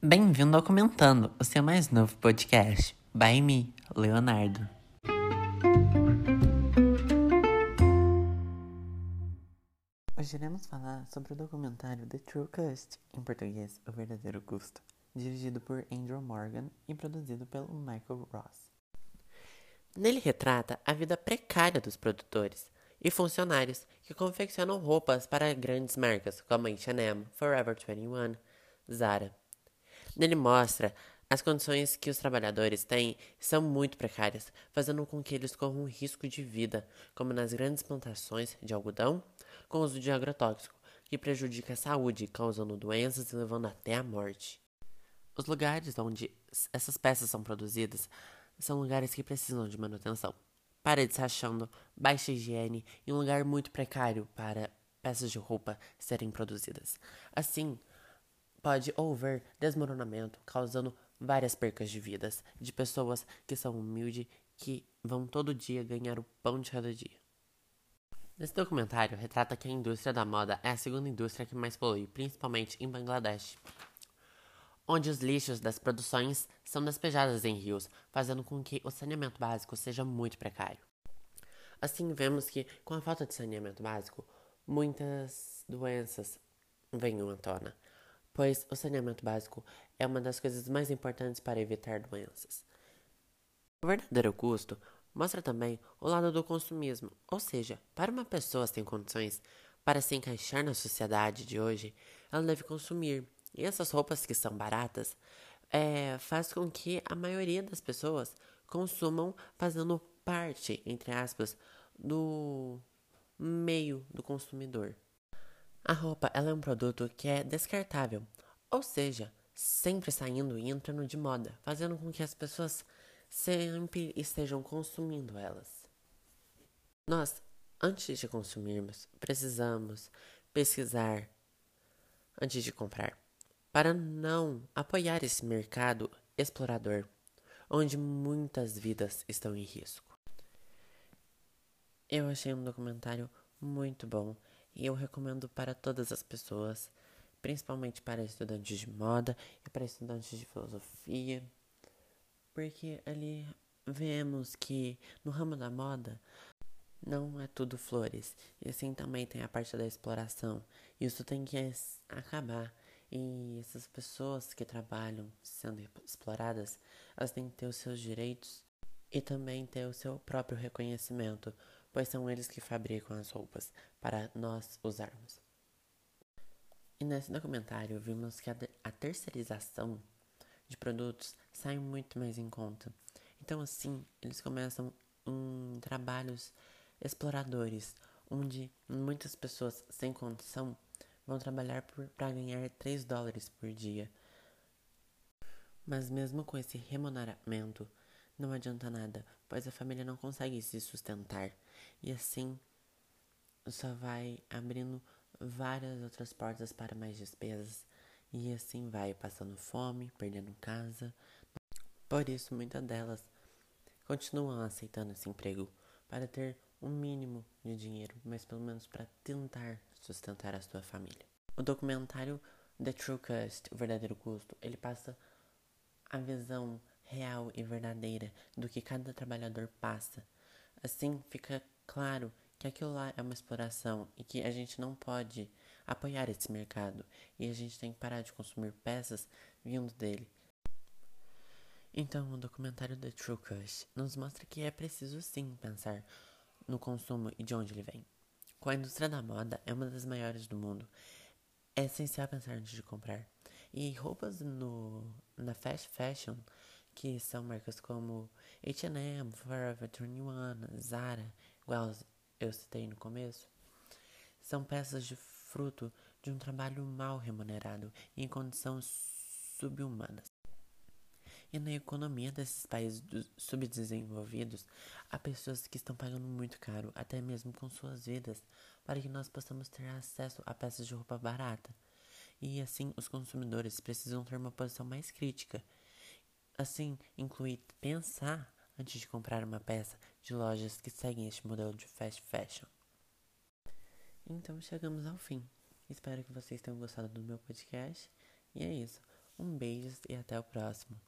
Bem-vindo ao Comentando, o seu mais novo podcast. By me, Leonardo. Hoje iremos falar sobre o documentário The True Cost, em português, O Verdadeiro Custo, dirigido por Andrew Morgan e produzido pelo Michael Ross. Nele retrata a vida precária dos produtores e funcionários que confeccionam roupas para grandes marcas como H&M, Forever 21, Zara. Nele mostra as condições que os trabalhadores têm são muito precárias, fazendo com que eles corram risco de vida, como nas grandes plantações de algodão, com uso de agrotóxico, que prejudica a saúde, causando doenças e levando até a morte. Os lugares onde essas peças são produzidas são lugares que precisam de manutenção. Paredes rachando, baixa higiene e um lugar muito precário para peças de roupa serem produzidas. Assim, pode haver desmoronamento, causando várias percas de vidas de pessoas que são humildes, que vão todo dia ganhar o pão de cada dia. Nesse documentário, retrata que a indústria da moda é a segunda indústria que mais polui, principalmente em Bangladesh, onde os lixos das produções são despejados em rios, fazendo com que o saneamento básico seja muito precário. Assim, vemos que, com a falta de saneamento básico, muitas doenças venham à tona, pois o saneamento básico é uma das coisas mais importantes para evitar doenças. O verdadeiro custo mostra também o lado do consumismo, ou seja, para uma pessoa sem condições para se encaixar na sociedade de hoje, ela deve consumir e essas roupas que são baratas é, faz com que a maioria das pessoas consumam fazendo parte, entre aspas, do meio do consumidor. A roupa é um produto que é descartável, ou seja, sempre saindo e entrando de moda, fazendo com que as pessoas sempre estejam consumindo elas. Nós, antes de consumirmos, precisamos pesquisar antes de comprar para não apoiar esse mercado explorador, onde muitas vidas estão em risco. Eu achei um documentário muito bom e eu recomendo para todas as pessoas, principalmente para estudantes de moda e para estudantes de filosofia, porque ali vemos que no ramo da moda não é tudo flores, e assim também tem a parte da exploração. Isso tem que acabar. E essas pessoas que trabalham sendo exploradas, elas têm que ter os seus direitos e também ter o seu próprio reconhecimento, pois são eles que fabricam as roupas para nós usarmos. E nesse documentário vimos que a, a terceirização de produtos sai muito mais em conta. Então, assim, eles começam em trabalhos exploradores, onde muitas pessoas sem condição vão trabalhar para ganhar 3 dólares por dia. Mas mesmo com esse remuneramento, não adianta nada, pois a família não consegue se sustentar. E assim, só vai abrindo várias outras portas para mais despesas. E assim vai passando fome, perdendo casa. Por isso, muitas delas continuam aceitando esse emprego para ter um mínimo de dinheiro, mas pelo menos para tentar sustentar a sua família. O documentário The True Cost, o verdadeiro custo, ele passa a visão real e verdadeira do que cada trabalhador passa. Assim fica claro que aquilo lá é uma exploração e que a gente não pode apoiar esse mercado e a gente tem que parar de consumir peças vindo dele. Então, o documentário The True Cush nos mostra que é preciso sim pensar no consumo e de onde ele vem. Com a indústria da moda é uma das maiores do mundo, é essencial pensar antes de comprar. E roupas no, na fast fashion, que são marcas como H&M, Forever 21, Zara, igual eu citei no começo, são peças de fruto de um trabalho mal remunerado em condições subhumanas. E na economia desses países subdesenvolvidos, há pessoas que estão pagando muito caro, até mesmo com suas vidas, para que nós possamos ter acesso a peças de roupa barata. E assim, os consumidores precisam ter uma posição mais crítica. Assim, inclui pensar antes de comprar uma peça de lojas que seguem este modelo de fast fashion. Então chegamos ao fim. Espero que vocês tenham gostado do meu podcast. E é isso. Um beijo e até o próximo.